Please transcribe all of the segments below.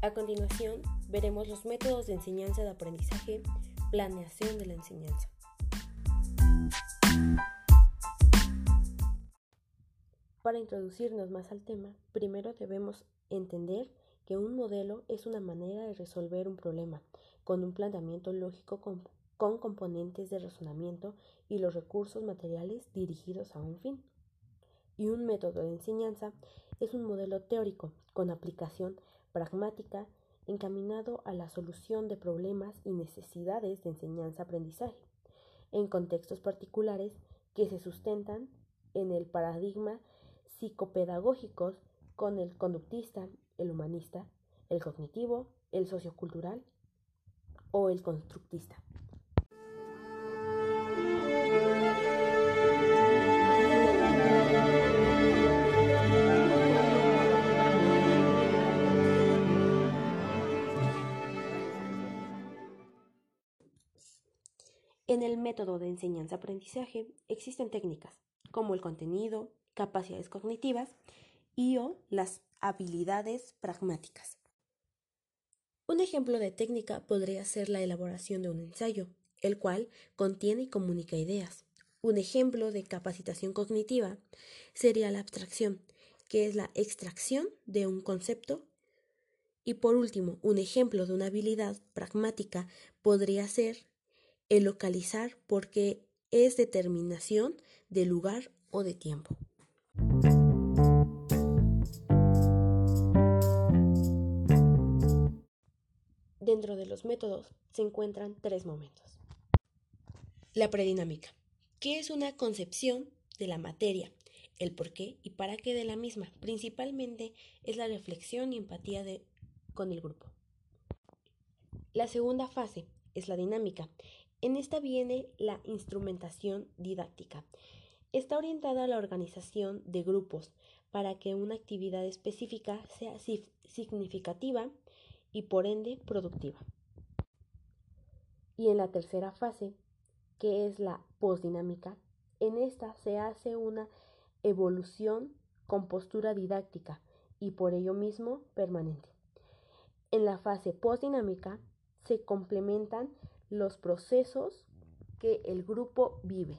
A continuación, veremos los métodos de enseñanza de aprendizaje, planeación de la enseñanza. Para introducirnos más al tema, primero debemos entender que un modelo es una manera de resolver un problema con un planteamiento lógico con, componentes de razonamiento y los recursos materiales dirigidos a un fin. Y un método de enseñanza es un modelo teórico con aplicación pragmática encaminado a la solución de problemas y necesidades de enseñanza-aprendizaje, en contextos particulares que se sustentan en el paradigma psicopedagógicos con el conductista, el humanista, el cognitivo, el sociocultural o el constructista. En el método de enseñanza-aprendizaje existen técnicas como el contenido, capacidades cognitivas y o las habilidades pragmáticas. Un ejemplo de técnica podría ser la elaboración de un ensayo, el cual contiene y comunica ideas. Un ejemplo de capacitación cognitiva sería la abstracción, que es la extracción de un concepto. Y por último, un ejemplo de una habilidad pragmática podría ser el localizar porque es determinación de lugar o de tiempo. Dentro de los métodos se encuentran tres momentos. La predinámica, que es una concepción de la materia, el por qué y para qué de la misma. Principalmente es la reflexión y empatía de, con el grupo. La segunda fase es la dinámica, en esta viene la instrumentación didáctica. Está orientada a la organización de grupos para que una actividad específica sea significativa y por ende productiva. Y en la tercera fase, que es la postdinámica, en esta se hace una evolución con postura didáctica y por ello mismo permanente. En la fase postdinámica se complementan los procesos que el grupo vive.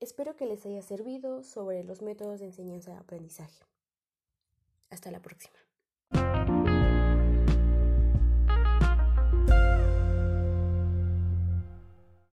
Espero que les haya servido sobre los métodos de enseñanza y aprendizaje. Hasta la próxima.